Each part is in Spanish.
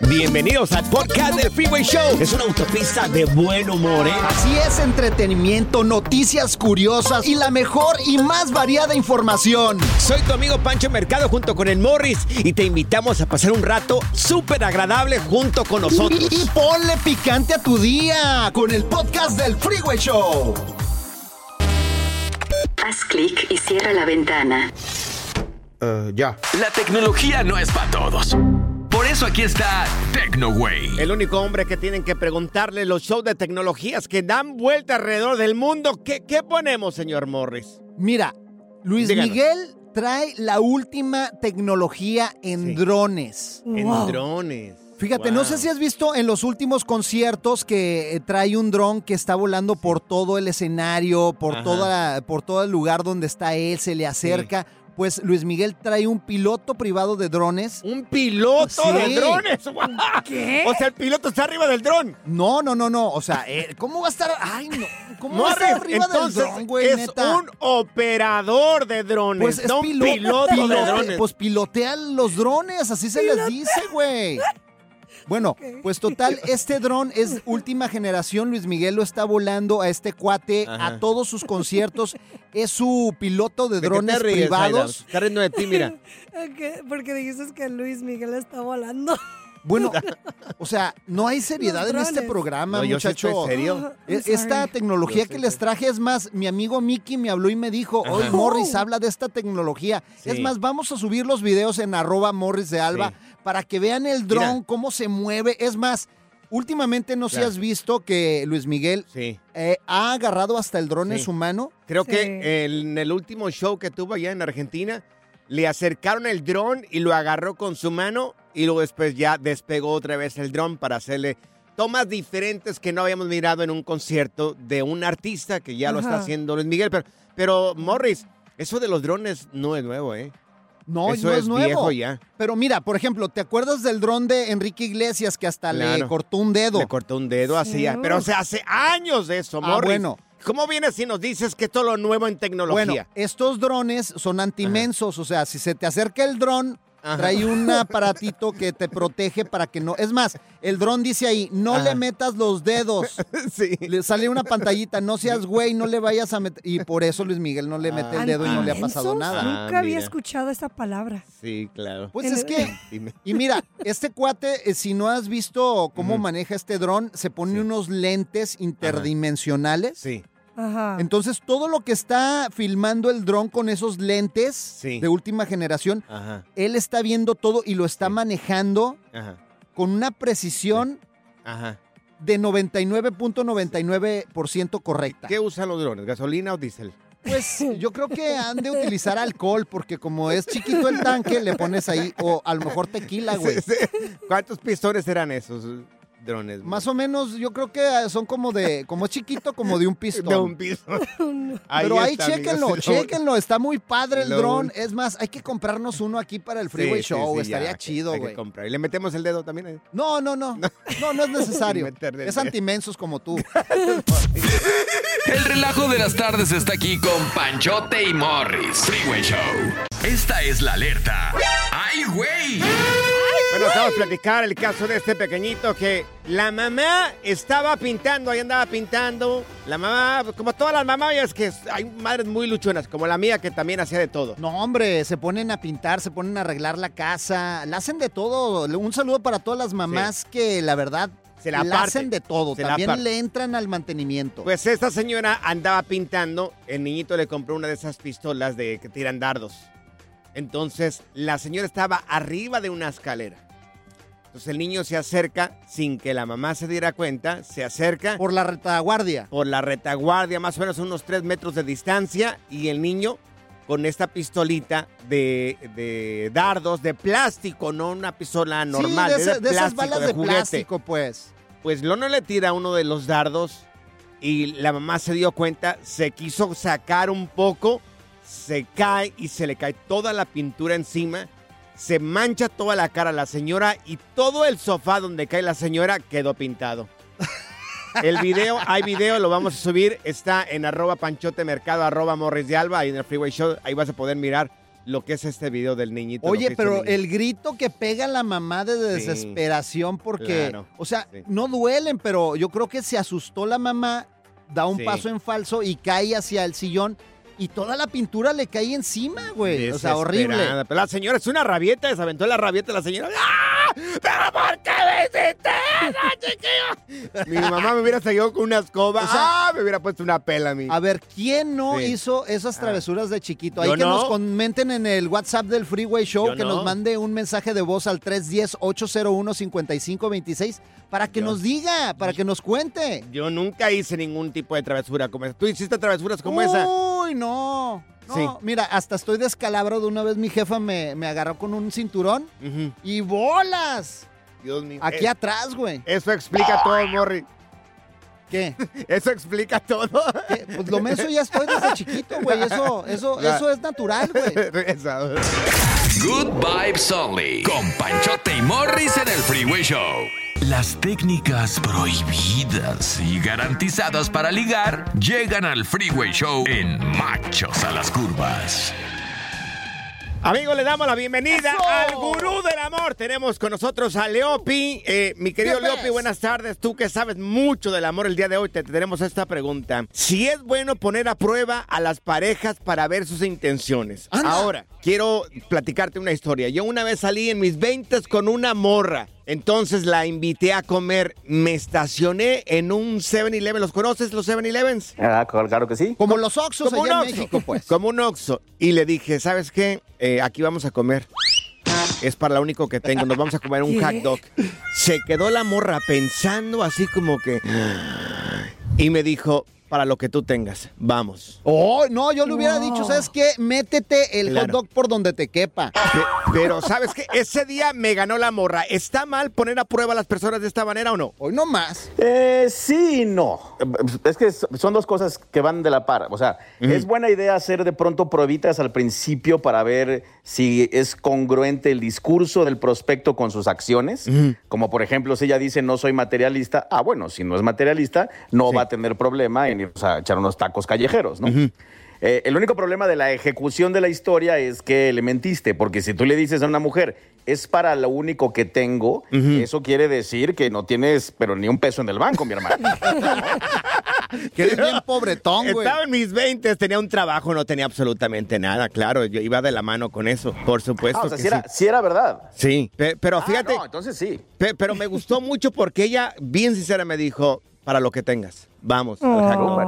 Bienvenidos al podcast del Freeway Show. Es una autopista de buen humor, ¿eh? Así es, entretenimiento, noticias curiosas y la mejor y más variada información. Soy tu amigo Pancho Mercado junto con el Morris y te invitamos a pasar un rato súper agradable junto con nosotros. Y, y ponle picante a tu día con el podcast del Freeway Show. Haz clic y cierra la ventana. ya. La tecnología no es para todos. Por eso aquí está TecnoWay. El único hombre que tienen que preguntarle los shows de tecnologías que dan vuelta alrededor del mundo. ¿Qué, qué ponemos, señor Morris? Mira, Luis Díganos. Miguel trae la última tecnología en Sí. drones. En drones. Fíjate, Wow. no sé si has visto en los últimos conciertos que eh, trae un dron que está volando por todo el escenario, por, toda, por todo el lugar donde está él, se le acerca. Pues Luis Miguel trae un piloto privado de drones. Un piloto Sí. de drones. ¡Guau! O sea, el piloto está arriba del dron. No, no, no, no. O sea, eh, ¿cómo va a estar? Ay, no. ¿Cómo va a estar arriba entonces del dron, güey, es neta? un operador de drones, Pues es no un pilo- piloto de drones. Pues pilotea los drones, así se les dice, güey. Bueno, pues total, este dron es última generación. Luis Miguel lo está volando a este cuate Ajá. a todos sus conciertos. Es su piloto de ¿De qué drones te ríes, Aida? privados. Está riendo de ti, mira. Porque dijiste que Luis Miguel está volando. Bueno, o sea, no hay seriedad en este programa, No, yo sí muchacho. estoy serio. E-. Esta tecnología Yo que les traje es más, mi amigo Mickey me habló y me dijo, hoy. Morris Oh. habla de esta tecnología. Sí. Es más, vamos a subir los videos en arroba Morris de Alba Sí. Para que vean el dron, Mira. cómo se mueve. Es más, últimamente no sé si has visto que Luis Miguel Sí. eh, ha agarrado hasta el dron en su mano. Creo Sí. que en el último show que tuvo allá en Argentina, le acercaron el dron y lo agarró con su mano y luego después ya despegó otra vez el dron para hacerle tomas diferentes que no habíamos mirado en un concierto de un artista que ya lo está haciendo Luis Miguel. Pero, pero Morris, eso de los drones no es nuevo, ¿eh? No, eso no es, es, nuevo. viejo ya. Pero mira, por ejemplo, ¿te acuerdas del dron de Enrique Iglesias que hasta le cortó un dedo? Le cortó un dedo así, Sí. pero o sea, hace años de eso, Ah, Morris. bueno. ¿Cómo vienes si nos dices que todo lo nuevo en Bueno, tecnología? estos drones son antimensos, o sea, si se te acerca el dron, Ajá. trae un aparatito que te protege para que no... Es más, el dron dice ahí, no Ajá. le metas los dedos. sí. Le sale una pantallita, no seas güey, no le vayas a meter... Y por eso Luis Miguel no le mete el dedo y no le ha pasado nada. Ah, Nunca había mira. escuchado esa palabra. Sí, claro. Pues es que... Y mira, este cuate, eh, si no has visto cómo maneja este dron, se pone Sí. unos lentes interdimensionales. Sí. Ajá. Entonces, todo lo que está filmando el dron con esos lentes Sí. de última generación, Ajá, él está viendo todo y lo está Sí. manejando ajá, con una precisión ajá. de 99.99% correcta. ¿Qué usan los drones? ¿Gasolina o diésel? Pues yo creo que han de utilizar alcohol porque como es chiquito el tanque, le pones ahí, o a lo mejor tequila, güey. Sí, sí. ¿Cuántos pistones eran esos eh, drones? Más o menos, yo creo que son como de, como es chiquito, como de un pistón. De un pistón. Pero ahí está, chéquenlo, Lo- chéquenlo, está muy padre el dron. Es más, hay que comprarnos uno aquí para el Freeway sí, Show, sí, estaría ya, chido, hay que güey. comprar. ¿Y le metemos el dedo también? ahí? No, no, no, no, no es necesario. Es antimensos como tú. El relajo de las tardes está aquí con Panchote y Morris. Freeway Show. Esta es la alerta. ¡Ay, güey! Vamos a platicar el caso de este pequeñito que la mamá estaba pintando, ahí andaba pintando. La mamá, como todas las mamás, es que hay madres muy luchonas, como la mía que también hacía de todo. No, hombre, se ponen a pintar, se ponen a arreglar la casa, la hacen de todo. Un saludo para todas las mamás que la verdad Se la la hacen de todo. Se También le entran al mantenimiento. Pues esta señora andaba pintando, el niñito le compró una de esas pistolas de que tiran dardos. Entonces la señora estaba arriba de una escalera. Entonces el niño se acerca sin que la mamá se diera cuenta, se acerca por la retaguardia. por la retaguardia, más o menos unos tres metros de distancia, y el niño con esta pistolita de, de dardos de plástico, no una pistola normal, sí, de, es de esa- de esas plástico, balas de de, juguete. plástico, pues. Pues Lono le tira uno de los dardos y la mamá se dio cuenta, se quiso sacar un poco, se cae y se le cae toda la pintura encima, se mancha toda la cara la señora y todo el sofá donde cae la señora quedó pintado. El video, hay video, lo vamos a subir, está en arroba panchote mercado, arroba morris de alba, ahí en el freeway show, ahí vas a poder mirar lo que es este video del niñito. Oye, pero niño. el grito que pega la mamá de desesperación porque, claro, o sea, sí. no duelen, pero yo creo que se asustó la mamá, da un Sí. paso en falso y cae hacia el sillón y toda la pintura le cae encima, güey. O sea, horrible. La señora es una rabieta, desaventó la rabieta la señora. ¡Ah! ¿Pero por qué me hiciste eso, chiquillo? Mi mamá me hubiera seguido con una escoba. O sea- ¡Ah! Me hubiera puesto una pela a mí. A ver, ¿quién no Sí. hizo esas travesuras de chiquito? Ahí que no. nos comenten en el WhatsApp del Freeway Show, Yo que no. nos mande un mensaje de voz al 310-801-5526 para que Yo- nos diga, para que nos cuente. Yo nunca hice ningún tipo de travesura como esa. ¿Tú hiciste travesuras como esa? Uy, no. No, Sí. mira, hasta estoy descalabro de una vez mi jefa me, me agarró con un cinturón y bolas. Dios mío. Aquí Eh, atrás, güey. Eso explica todo, Morri. ¿Qué? Eso explica todo. ¿Qué? Pues lo menso ya estoy desde chiquito, güey. Eso, eso, Ya. eso es natural, güey. Good Vibes Only. Con Panchote y Morris en el Freeway Show. Las técnicas prohibidas y garantizadas para ligar llegan al Freeway Show en Machos a las Curvas. Amigos, le damos la bienvenida ¡Eso! al gurú del amor. Tenemos con nosotros a Leopi. Eh, mi querido. Leopi, buenas tardes. Tú que sabes mucho del amor el día de hoy, te tenemos esta pregunta. Si es bueno poner a prueba a las parejas para ver sus intenciones. Anda. Ahora, quiero platicarte una historia. Yo una vez salí en mis 20 con una morra. Entonces la invité a comer. Me estacioné en un 7-Eleven. ¿Los conoces, los 7-Elevens? Ah, claro que sí. Como los Oxxos Como un en Oxxo. México, pues. Como un Oxxo. Y le dije, ¿sabes qué? Eh, aquí vamos a comer. Es para lo único que tengo. Nos vamos a comer un hot dog. Se quedó la morra pensando así como que... Y me dijo, para lo que tú tengas, vamos. Oh, no, yo le hubiera Wow. dicho, ¿sabes qué? Métete el hot dog por donde te quepa. Pe- Pero, ¿sabes qué? Ese día me ganó la morra. ¿Está mal poner a prueba a las personas de esta manera o no? Hoy no más. Eh, sí y no. Es que son dos cosas que van de la par. O sea, es buena idea hacer de pronto pruebitas al principio para ver si es congruente el discurso del prospecto con sus acciones. Como por ejemplo, si ella dice no soy materialista, ah, bueno, si no es materialista, no Sí. va a tener problema en ir a echar unos tacos callejeros, ¿no? Eh, el único problema de la ejecución de la historia es que le mentiste, porque si tú le dices a una mujer, es para lo único que tengo, eso quiere decir que no tienes, pero ni un peso en el banco, mi hermano. Que eres bien pobretón, güey. Estaba en mis 20, tenía un trabajo, no tenía absolutamente nada. Claro, yo iba de la mano con eso, por supuesto. Ah, o sea, que si era, sí. si era verdad. Sí, pe- pero Ah, fíjate, no, entonces sí. pe- pero me gustó mucho porque ella, bien sincera, me dijo, para lo que tengas, vamos. Oh. over".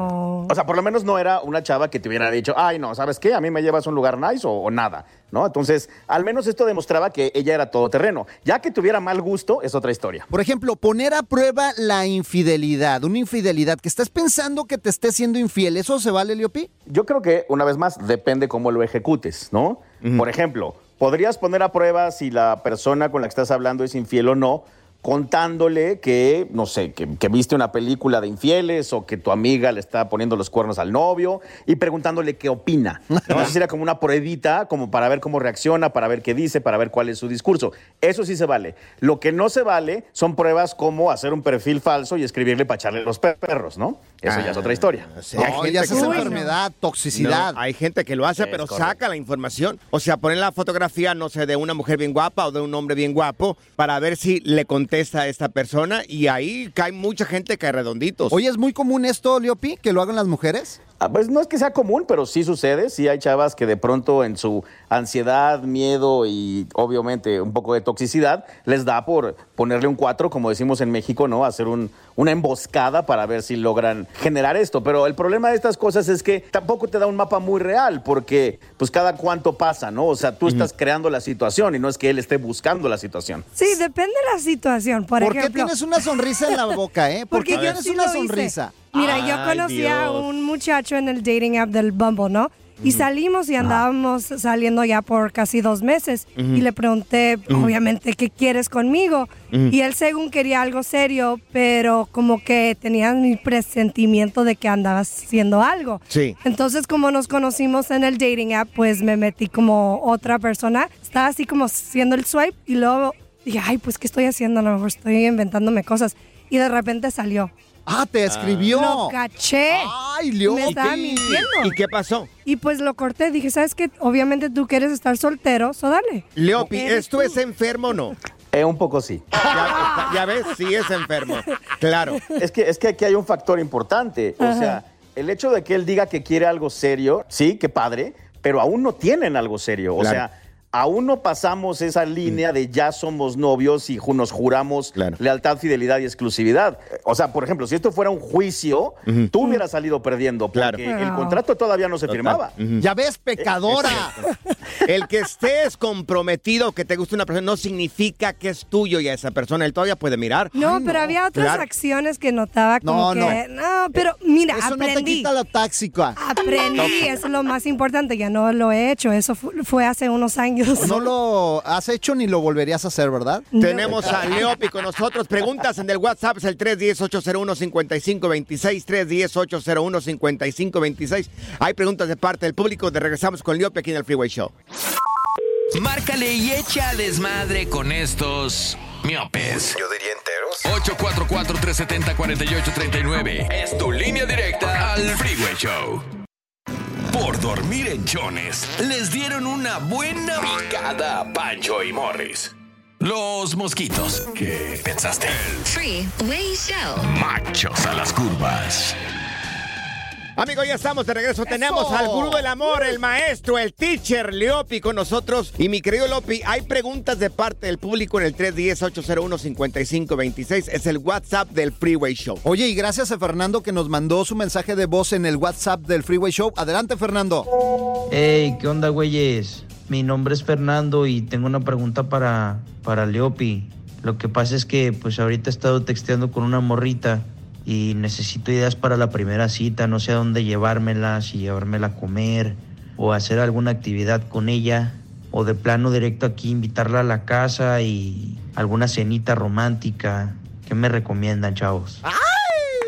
O sea, por lo menos no era una chava que te hubiera dicho, ay, no, ¿sabes qué? A mí me llevas a un lugar nice o, o nada, ¿no? Entonces, al menos esto demostraba que ella era todoterreno. Ya que tuviera mal gusto, es otra historia. Por ejemplo, poner a prueba la infidelidad, una infidelidad que estás pensando que te esté siendo infiel, ¿eso se vale, Leopi? Yo creo que, una vez más, depende cómo lo ejecutes, ¿no? Por ejemplo, podrías poner a prueba si la persona con la que estás hablando es infiel o no, contándole que, no sé, que, que viste una película de infieles o que tu amiga le está poniendo los cuernos al novio y preguntándole qué opina. ¿no? Eso sería como una pruebita, como para ver cómo reacciona, para ver qué dice, para ver cuál es su discurso. Eso sí se vale. Lo que no se vale son pruebas como hacer un perfil falso y escribirle para echarle los per- perros, ¿no? Eso ya es otra historia. Sí, hay No, gente ya que esa es enfermedad, toxicidad. No, hay gente que lo hace, Es pero correcto. saca la información. O sea, ponen la fotografía, no sé, de una mujer bien guapa o de un hombre bien guapo para ver si le contesta esta persona y ahí cae mucha gente que redonditos. Oye, ¿es muy común esto, Leopi, que lo hagan las mujeres? Ah, Pues no es que sea común, pero sí sucede. Sí hay chavas que de pronto en su ansiedad, miedo y obviamente un poco de toxicidad les da por ponerle un cuatro, como decimos en México, ¿no? Hacer un, una emboscada para ver si logran generar esto. Pero el problema de estas cosas es que tampoco te da un mapa muy real porque pues cada cuánto pasa, ¿no? O sea, tú estás creando la situación y no es que él esté buscando la situación. Sí, depende de la situación. Por, ¿Por, qué ejemplo, tienes una sonrisa en la boca, eh? ¿Por porque qué tienes sí una hice. Mira, yo conocí a un muchacho en el dating app del Bumble, ¿no? Y salimos y andábamos saliendo ya por casi dos meses. Y le pregunté, obviamente, ¿qué quieres conmigo? Y él según quería algo serio, pero como que tenía mi presentimiento de que andaba haciendo algo. Sí. Entonces, como nos conocimos en el dating app, pues me metí como otra persona. Estaba así como haciendo el swipe y luego dije, ay, pues, ¿qué estoy haciendo? A lo mejor estoy inventándome cosas. Y de repente salió. Ah, te escribió. Lo caché. Ay, Leo. Me ¿y estaba qué- mintiendo. ¿Y qué pasó? Y pues lo corté. Dije, ¿sabes qué? Obviamente tú quieres estar soltero, so dale. Leopi, ¿esto tú. es enfermo o no? Eh, un poco sí. Ya, ya ves, sí es enfermo. Claro. Es que, es que aquí hay un factor importante. O sea, el hecho de que él diga que quiere algo serio, sí, qué padre, pero aún no tienen algo serio. O Claro. sea, aún no pasamos esa línea de ya somos novios y nos juramos Claro. lealtad, fidelidad y exclusividad. O sea, por ejemplo, si esto fuera un juicio, tú hubieras salido perdiendo porque Claro. el contrato todavía no se firmaba. Ya ves, pecadora. El que estés comprometido, que te guste una persona, no significa que es tuyo y a esa persona él todavía puede mirar. No, Ay, pero no. había otras Claro. acciones que notaba como No, que... No, pero mira, Eso no te aprendí. quita lo tóxica. Aprendí, eso es lo más importante. Ya no lo he hecho. Eso fu- fue hace unos años. No lo has hecho ni lo volverías a hacer, ¿verdad? Tenemos a Leopi con nosotros. Preguntas en el WhatsApp, es el 310-801-5526, 310-801-5526. Hay preguntas de parte del público. De regresamos con Leopi aquí en el Freeway Show. Márcale y echa desmadre con estos miopes. Yo diría enteros. 844-370-4839 es tu línea directa al Freeway Show. Por dormir en chones, les dieron una buena picada a Pancho y Morris. Los mosquitos. ¿Qué pensaste? Freeway Show. Machos a las curvas. Amigo, ya estamos de regreso. Tenemos al gurú del amor, el maestro, el teacher Leopi con nosotros. Y mi querido Leopi, hay preguntas de parte del público en el 310-801-5526. Es el WhatsApp del Freeway Show. Oye, y gracias a Fernando que nos mandó su mensaje de voz en el WhatsApp del Freeway Show. Adelante, Fernando. Hey, ¿qué onda, güeyes? Mi nombre es Fernando y tengo una pregunta para, para Leopi. Lo que pasa es que, pues, ahorita he estado texteando con una morrita y necesito ideas para la primera cita. No sé a dónde llevármela, si llevármela a comer o hacer alguna actividad con ella. O de plano directo aquí invitarla a la casa y alguna cenita romántica. ¿Qué me recomiendan, chavos?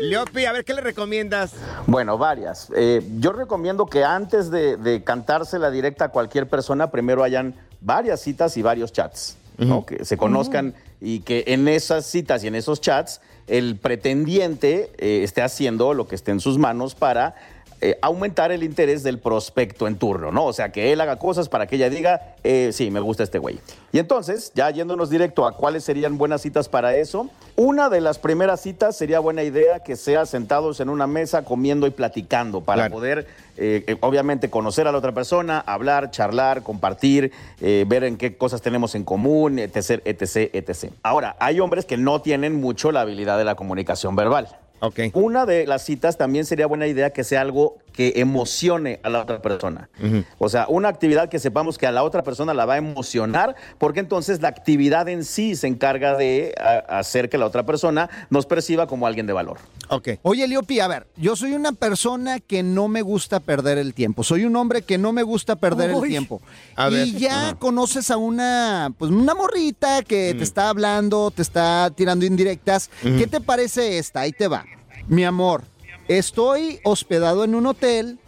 Leopi, a ver, ¿qué le recomiendas? Bueno, varias. Eh, yo recomiendo que antes de, de cantársela directa a cualquier persona, primero hayan varias citas y varios chats, ¿no? Que se conozcan y que en esas citas y en esos chats el pretendiente eh, esté haciendo lo que esté en sus manos para eh, aumentar el interés del prospecto en turno, ¿no? O sea, que él haga cosas para que ella diga, eh, sí, me gusta este güey. Y entonces, ya yéndonos directo a cuáles serían buenas citas para eso, una de las primeras citas sería buena idea que sea sentados en una mesa comiendo y platicando para Claro. poder, eh, obviamente, conocer a la otra persona, hablar, charlar, compartir, ver en qué cosas tenemos en común, etc., etc., etc. Ahora, hay hombres que no tienen mucho la habilidad de la comunicación verbal. Ok. Una de las citas también sería buena idea que sea algo que emocione a la otra persona. O sea, una actividad que sepamos que a la otra persona la va a emocionar, porque entonces la actividad en sí se encarga de a- hacer que la otra persona nos perciba como alguien de valor. Ok. Oye, Leopi, a ver, yo soy una persona que no me gusta perder el tiempo. Soy un hombre que no me gusta perder el tiempo. A y ya conoces a una, pues una morrita que te está hablando, te está tirando indirectas. ¿Qué te parece esta? Ahí te va. Mi amor, estoy hospedado en un hotel.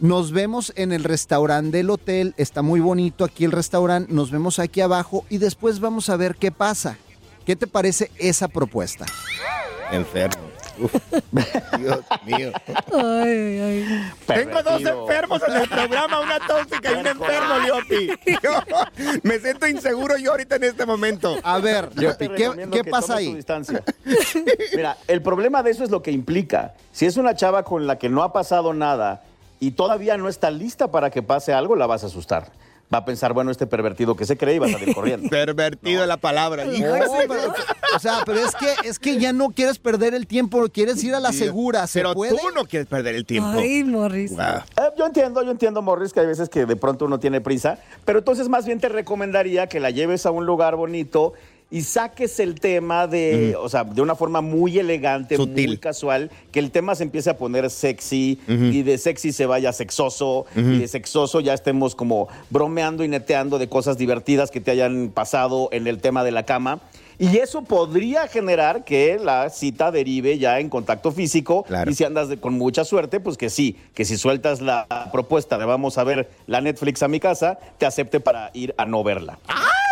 Nos vemos en el restaurante del hotel. Está muy bonito aquí el restaurante. Nos vemos aquí abajo y después vamos a ver qué pasa. ¿Qué te parece esa propuesta? Enfermo. Uf. Dios mío. Ay, ay, ay. Tengo dos enfermos en el programa, una tóxica y un enfermo, Leopi. Yo me siento inseguro yo ahorita en este momento. A ver, ¿qué, pasa ahí? distancia. Mira, el problema de eso es lo que implica. Si es una chava con la que no ha pasado nada y todavía no está lista para que pase algo, la vas a asustar. Va a pensar, bueno, este pervertido que se cree y va a salir corriendo. Pervertido la palabra. No, pero- o sea, pero es que es que ya no quieres perder el tiempo, quieres ir a la segura. ¿Se Pero puede? tú no quieres perder el tiempo. Ay, Morris. Wow. Eh, yo entiendo, yo entiendo, Morris, que hay veces que de pronto uno tiene prisa, pero entonces más bien te recomendaría que la lleves a un lugar bonito y saques el tema de, o sea, de una forma muy elegante, Sutil. muy casual, que el tema se empiece a poner sexy y de sexy se vaya sexoso y de sexoso ya estemos como bromeando y neteando de cosas divertidas que te hayan pasado en el tema de la cama. Y eso podría generar que la cita derive ya en contacto físico. Claro. Y si andas de- con mucha suerte, pues que sí, que si sueltas la propuesta de vamos a ver la Netflix a mi casa, te acepte para ir a no verla.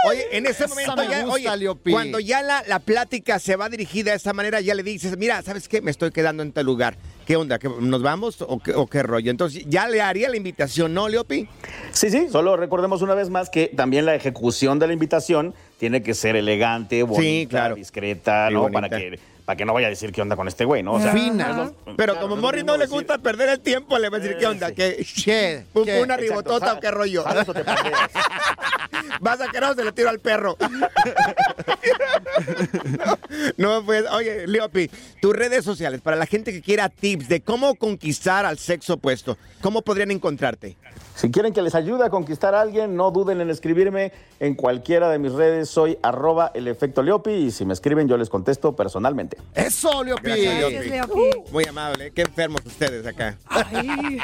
Oye, en ese momento me ya, gusta, oye, cuando ya la, la plática se va dirigida de esa manera, ya le dices, mira, ¿sabes qué? Me estoy quedando en tal lugar. ¿Qué onda? ¿Que ¿Nos vamos o qué, o qué rollo? Entonces, ya le haría la invitación, ¿no, Leopi? Sí, sí, solo recordemos una vez más que también la ejecución de la invitación tiene que ser elegante, bonita, claro. discreta, ¿no? bonita. Para que, para que no vaya a decir qué onda con este güey, ¿no? O sea, Fina. lo- Pero claro, como lo Morris no le decir, gusta perder el tiempo, le va a decir, ¿qué onda? sí. ¿Qué? ¿Qué? ¿Un- ¿Qué? ¿Una exacto, ribotota o qué rollo? Vas a querer o se le tiro al perro. no, pues, oye, Leopi, tus redes sociales, para la gente que quiera tips de cómo conquistar al sexo opuesto, ¿cómo podrían encontrarte? Si quieren que les ayude a conquistar a alguien, no duden en escribirme en cualquiera de mis redes. Soy arroba el efecto Leopi y si me escriben yo les contesto personalmente. Eso, Leopi. Gracias, Gracias, Leopi. Leopi. Muy amable, qué enfermos ustedes acá. Ay.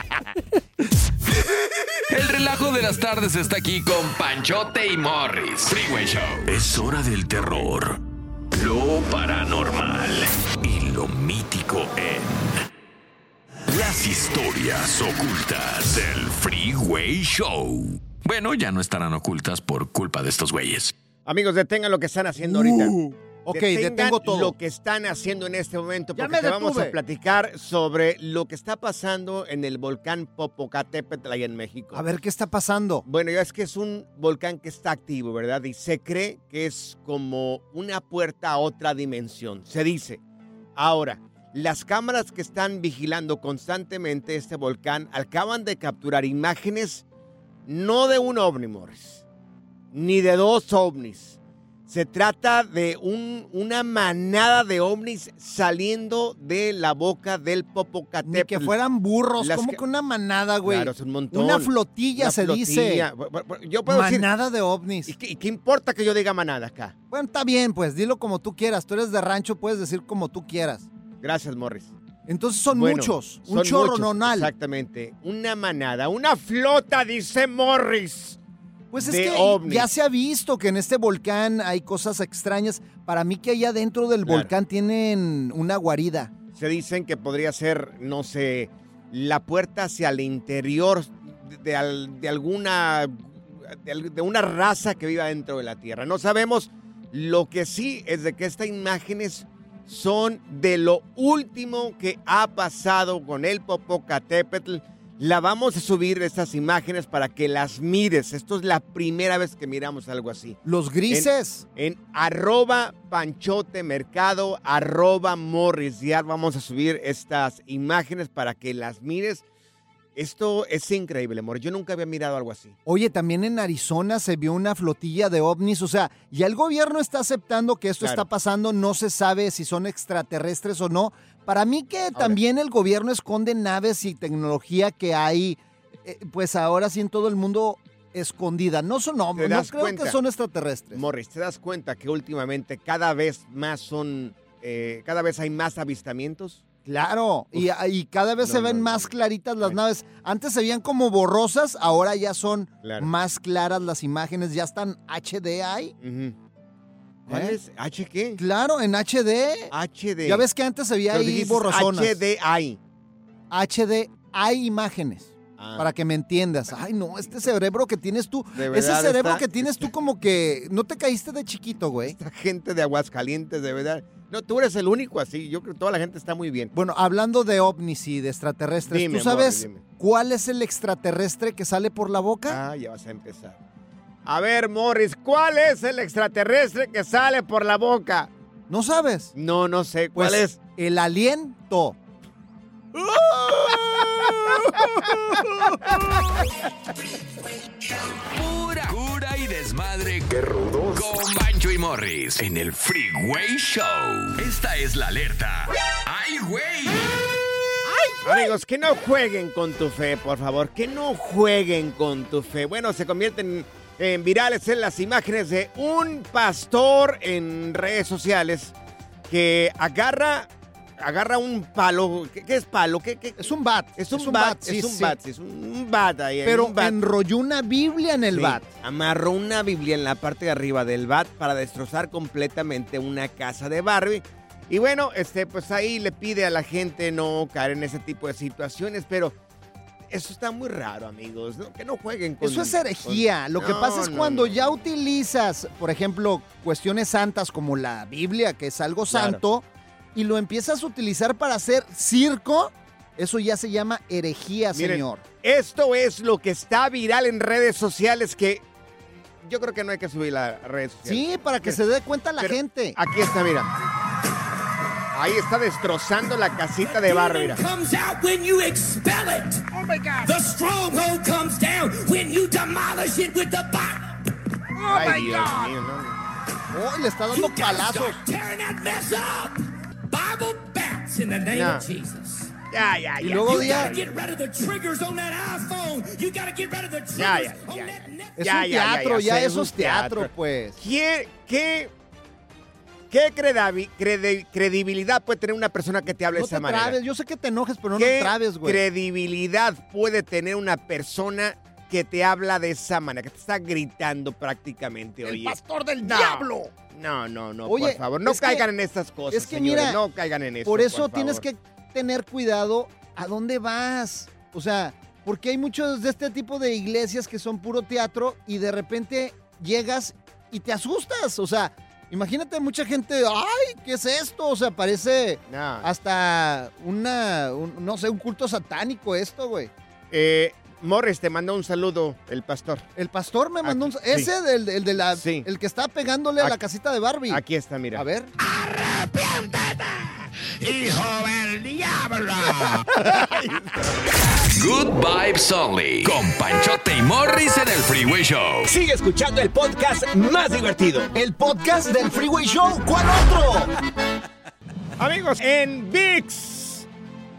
El relajo de las tardes está aquí con Panchote y Morris. Freeway Show. Es hora del terror, lo paranormal y lo mítico en las historias ocultas del Freeway Show. Bueno, ya no estarán ocultas por culpa de estos güeyes. Amigos, detengan lo que están haciendo ahorita. Ok, Detengan detengo todo. lo que están haciendo en este momento porque te vamos a platicar sobre lo que está pasando en el volcán Popocatépetl ahí en México. A ver qué está pasando. Bueno, ya es que es un volcán que está activo, ¿verdad? Y se cree que es como una puerta a otra dimensión. Se dice. Ahora, las cámaras que están vigilando constantemente este volcán acaban de capturar imágenes no de un ovni, Morris, ni de dos ovnis. Se trata de un- una manada de ovnis saliendo de la boca del Ni Popocatépetl. que fueran burros, Las como que- que una manada, güey. Claro, es un montón. Una flotilla Una se flotilla. dice. Yo puedo decir. Manada de ovnis. ¿Y qué, y qué importa que yo diga manada acá? Bueno, está bien, pues, dilo como tú quieras. Tú eres de rancho, puedes decir como tú quieras. Gracias, Morris. Entonces son Bueno, muchos. Un son chorro muchos, nonal. Exactamente. Una manada, una flota, dice Morris. Pues es de que ovnis. ya se ha visto que en este volcán hay cosas extrañas. Para mí que allá dentro del Claro. volcán tienen una guarida. Se dicen que podría ser, no sé, la puerta hacia el interior de, de al- de alguna. De, de una raza que viva dentro de la Tierra. No sabemos. Lo que sí es de que estas imágenes son de lo último que ha pasado con el Popocatépetl. La vamos a subir estas imágenes para que las mires. Esto es la primera vez que miramos algo así. Los grises. En arroba panchote mercado, arroba morris. Ya vamos a subir estas imágenes para que las mires. Esto es increíble, amor. Yo nunca había mirado algo así. Oye, también en Arizona se vio una flotilla de ovnis. O sea, ya el gobierno está aceptando que esto Claro. está pasando. No se sabe si son extraterrestres o no. Para mí que también el gobierno esconde naves y tecnología que hay, eh, pues ahora sí en todo el mundo escondida. No son ¿Te hombres, no creo cuenta? que son extraterrestres. Morris, ¿te das cuenta que últimamente cada vez más son, eh, cada vez hay más avistamientos? Claro, y, y cada vez No, se ven no, más claritas las naves. Antes se veían como borrosas, ahora ya son Claro. más claras las imágenes, ya están HD ahí. Ujú. ¿Cuál ¿Eh? es? ¿H qué? Claro, en HD. HD. Ya ves que antes se veía Pero ahí borrosonas. HDI. HD hay imágenes. Ah. Para que me entiendas. Ay, no, este cerebro que tienes tú. De Ese cerebro está- que tienes tú como que no te caíste de chiquito, güey. Esta gente de Aguascalientes, de verdad. No, tú eres el único así. Yo creo que toda la gente está muy bien. Bueno, hablando de ovnis y de extraterrestres, Dime, ¿tú sabes amor, cuál es el extraterrestre que sale por la boca? Ah, ya vas a empezar. A ver, Morris, ¿cuál es el extraterrestre que sale por la boca? ¿No sabes? No, no sé. Pues ¿Cuál es? el aliento. Pura cura y desmadre. Qué rudos. Con Bancho y Morris en el Freeway Show. Esta es la alerta. ¡Ay, güey! Amigos, que no jueguen con tu fe, por favor. Que no jueguen con tu fe. Bueno, se convierten en virales en las imágenes de un pastor en redes sociales que agarra agarra un palo. ¿Qué, qué es palo? ¿Qué, qué? Es un bat. Es un, bat, sí, es un sí. bat, es un, bat ahí. Pero un bat. enrolló una Biblia en el Sí, bat. Amarró una Biblia en la parte de arriba del bat para destrozar completamente una casa de Barbie. Y bueno, este, pues ahí le pide a la gente no caer en ese tipo de situaciones, pero eso está muy raro, amigos. ¿no? Que no jueguen con. Eso es herejía. con- Lo que No, pasa es no, cuando ya utilizas, por ejemplo, cuestiones santas como la Biblia, que es algo Claro. santo, y lo empiezas a utilizar para hacer circo, eso ya se llama herejía, Miren, señor. Esto es lo que está viral en redes sociales que yo creo que no hay que subir a redes sociales. Sí, para que se dé cuenta la gente. Aquí está, mira. Ahí está destrozando la casita de mira. it. Oh my God. The stronghold comes down when you demolish it with the Bible. Oh Ay, my Dios God. mío, no. Oh, le está dando palazos. Bats in the name No. of Jesus. Ya, ya, Y ya. luego You día- gotta get rid of the triggers on that iPhone. You gotta get rid of the triggers Ya, ya, on ya, that Netflix. Es Ya, un ya, ya, teatro, ya ya, eso es teatro, teatro. pues. ¿Qué, qué, qué credavi- crede- credibilidad puede tener una persona que te hable No de esa te manera? trabes, yo sé que te enojes, pero no ¿Qué te trabes, güey. credibilidad puede tener una persona que te habla de esa manera, que te está gritando prácticamente, El oye? pastor del No. diablo. No, no, no, Oye, por favor, no que- caigan en estas cosas, es que señores, mira, no caigan en eso, Por eso por tienes favor. que tener cuidado a dónde vas. O sea, porque hay muchos de este tipo de iglesias que son puro teatro y de repente llegas y te asustas. O sea, imagínate mucha gente, ay, ¿qué es esto? O sea, parece No. hasta una, un- no sé, un culto satánico esto, güey. Eh, Morris, te manda un saludo el pastor. El pastor me mandó Aquí, un... Ese sí. del, el de la... Sí. El que está pegándole a la casita de Barbie. Aquí está, mira. A ver. Hijo del diablo. Good Vibes Only. Con Panchote y Morris en el Freeway Show. Sigue escuchando el podcast más divertido. El podcast del Freeway Show. ¿Cuál otro? Amigos, en VIX.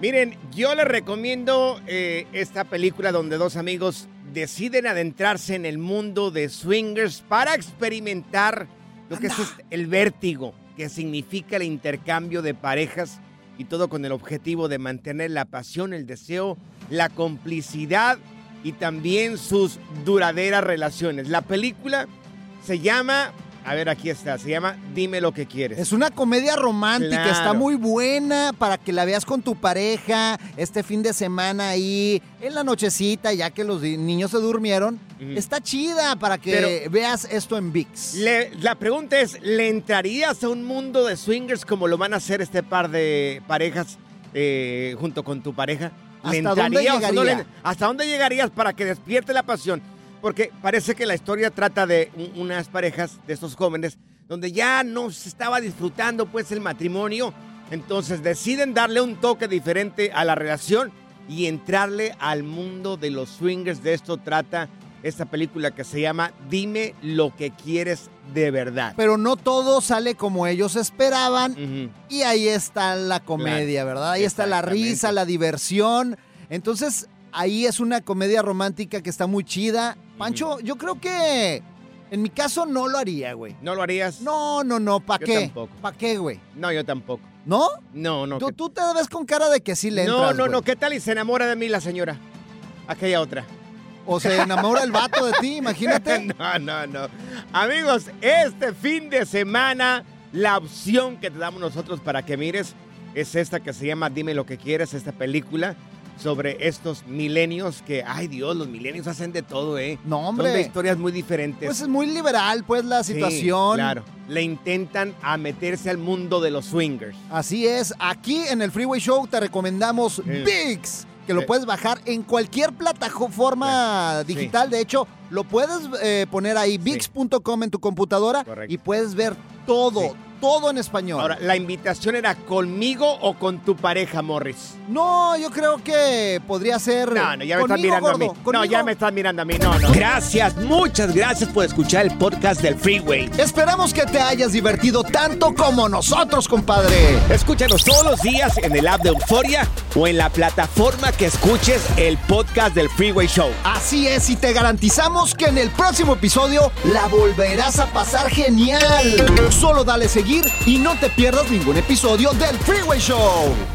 Miren, yo les recomiendo eh, esta película donde dos amigos deciden adentrarse en el mundo de swingers para experimentar lo que es este- el vértigo, que significa el intercambio de parejas y todo con el objetivo de mantener la pasión, el deseo, la complicidad y también sus duraderas relaciones. La película se llama, a ver, aquí está, se llama Dime lo que quieres. Es una comedia romántica, Claro. está muy buena para que la veas con tu pareja este fin de semana ahí, en la nochecita, ya que los niños se durmieron. Está chida para que Pero- veas esto en VIX. Le- la pregunta es, ¿le entrarías a un mundo de swingers como lo van a hacer este par de parejas eh, junto con tu pareja? ¿Le ¿Hasta dónde no llegaría? le- ¿Hasta dónde llegarías para que despierte la pasión? Porque parece que la historia trata de un- unas parejas de estos jóvenes donde ya no se estaba disfrutando pues el matrimonio, entonces deciden darle un toque diferente a la relación y entrarle al mundo de los swingers. De esto trata esta película que se llama Dime lo que quieres de verdad. Pero no todo sale como ellos esperaban y ahí está la comedia, Claro. ¿verdad? Ahí está la risa, la diversión. Entonces, ahí es una comedia romántica que está muy chida. Pancho, yo creo que en mi caso no lo haría, güey. ¿No lo harías? No, no, no, ¿para Yo qué? tampoco. ¿Para qué, güey? No, yo tampoco. ¿No? No, no. tú, que- tú te ves con cara de que sí le no, entras, no, no. güey. ¿Qué tal y se enamora de mí la señora? Aquella otra. O se enamora el vato de ti, imagínate. no, no, no. Amigos, este fin de semana, la opción que te damos nosotros para que mires es esta que se llama Dime lo que quieres, esta película sobre estos milenios que, ay Dios, los milenios hacen de todo, ¿eh? No, Son de hombre. historias muy diferentes. Pues es muy liberal, pues, la Sí, situación. claro. Le intentan a meterse al mundo de los swingers. Así es, aquí en el Freeway Show te recomendamos VIX, que lo Sí. puedes bajar en cualquier plataforma Sí. digital. De hecho, lo puedes eh, poner ahí, VIX.com en tu computadora Correcto. y puedes ver todo, Sí. Todo en español. Ahora, ¿la invitación era conmigo o con tu pareja, Morris? no, yo creo que podría ser. No, no, ya me estás mirando a mí. No, ya me estás mirando a mí. No, no. Gracias, muchas gracias por escuchar el podcast del Freeway. Esperamos que te hayas divertido tanto como nosotros, compadre. Escúchanos todos los días en el app de Euforia o en la plataforma que escuches el podcast del Freeway Show. Así es, y te garantizamos que en el próximo episodio la volverás a pasar genial. Solo dale seguir y no te pierdas ningún episodio del Freeway Show